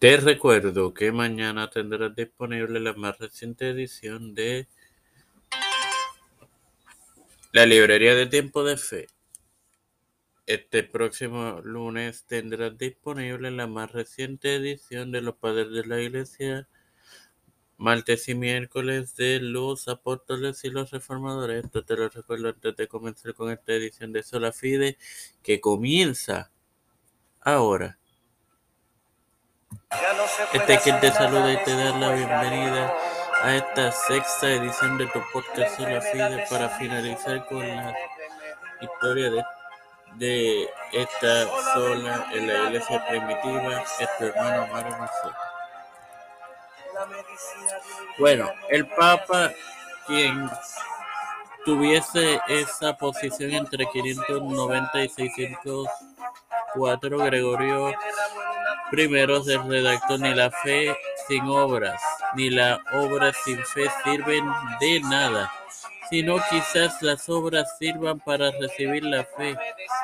Te recuerdo que mañana tendrás disponible la más reciente edición de la Librería de Tiempo de Fe. Este próximo lunes tendrás disponible la más reciente edición de los Padres de la Iglesia, martes y miércoles de los Apóstoles y los Reformadores. Esto te lo recuerdo antes de comenzar con esta edición de Sola Fide, que comienza ahora. Este quien te saluda y te da la bienvenida a esta sexta edición de tu podcast Sola Fide para finalizar con la historia de, esta sola en la iglesia primitiva, es tu hermano Mario Marcelo. Bueno, el Papa, quien tuviese esa posición entre 590 y 604, Gregorio Primero se redactó ni la fe sin obras, ni la obra sin fe sirven de nada, sino quizás las obras sirvan para recibir la fe,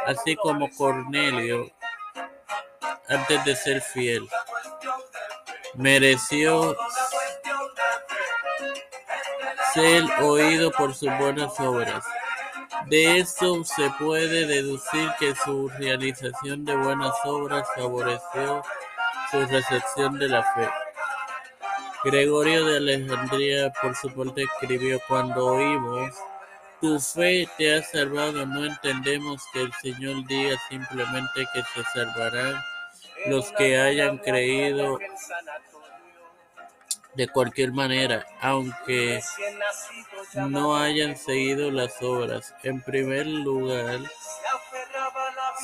así como Cornelio, antes de ser fiel, mereció ser oído por sus buenas obras. De eso se puede deducir que su realización de buenas obras favoreció su recepción de la fe. Gregorio de Alejandría, por su parte, escribió: Cuando oímos, tu fe te ha salvado, no entendemos que el Señor diga simplemente que se salvarán los que hayan creído de cualquier manera, aunque no hayan seguido las obras. En primer lugar,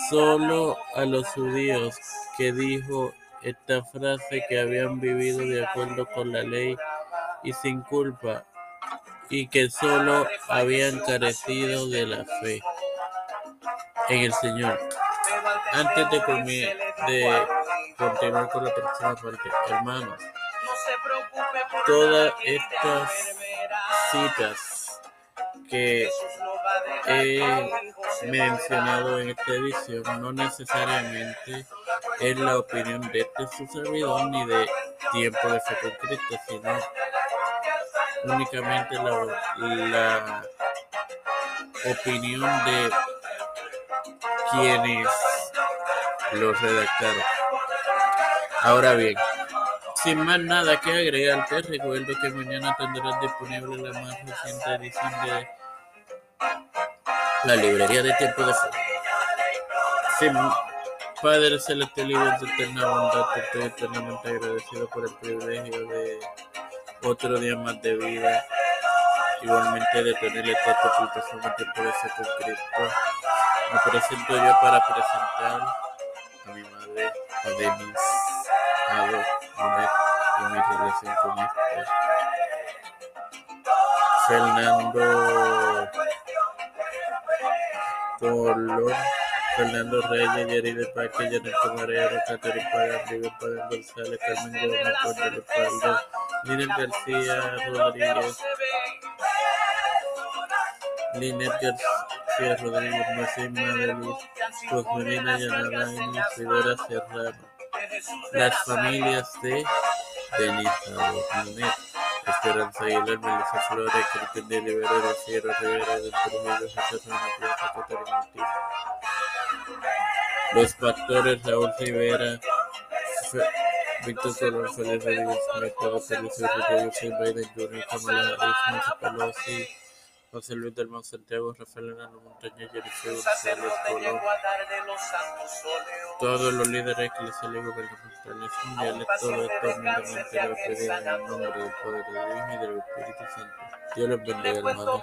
solo a los judíos que dijo esta frase que habían vivido de acuerdo con la ley y sin culpa y que solo habían carecido de la fe en el Señor. Antes de, de continuar con la próxima parte, hermanos, todas estas citas que he mencionado en esta edición no necesariamente es la opinión de este su servidor ni de tiempo de fe con Cristo, sino únicamente la, opinión de quienes lo redactaron. Ahora bien, sin más nada que agregar, te recuerdo que mañana tendrás disponible la más reciente edición de la librería de tiempo de fe. Sin Padre celestial y de eterna bondad, estoy eternamente agradecido por el privilegio de otro día más de vida. Igualmente de tener esta publicación en tiempo de. Me presento yo para presentar a mi madre, a Denise, a Monet y mi relación con este. Fernando Colón. Fernando Reyes, Yeri de Paque, Janet Camarero, Catherine Pagan, River Pagan González, Carmen Gómez, Cordero Paldo, Liner García Rodríguez, Liner García Rodríguez, Cosmelina Yanalaini, Rivera Serrano, las familias de. Esperanza Aguilar, Flores, Sierra Rivera, del Trujillo, José Manuel Catarina Ortiz. Los pastores Raúl Rivera, Víctor Colón, Félix Rodríguez, Mercado Felicio Rodríguez, Biden Jr., Kamala Pelosi, José Luis del Mar Santiago, Rafael Enano Montaña, Jericeo González Colón, todos los líderes eclesiales y gubernamentales mundiales, todo esto humildemente lo pedimos en el nombre del Padre, del Hijo y del Espíritu Santo. Dios los bendiga, hermanos.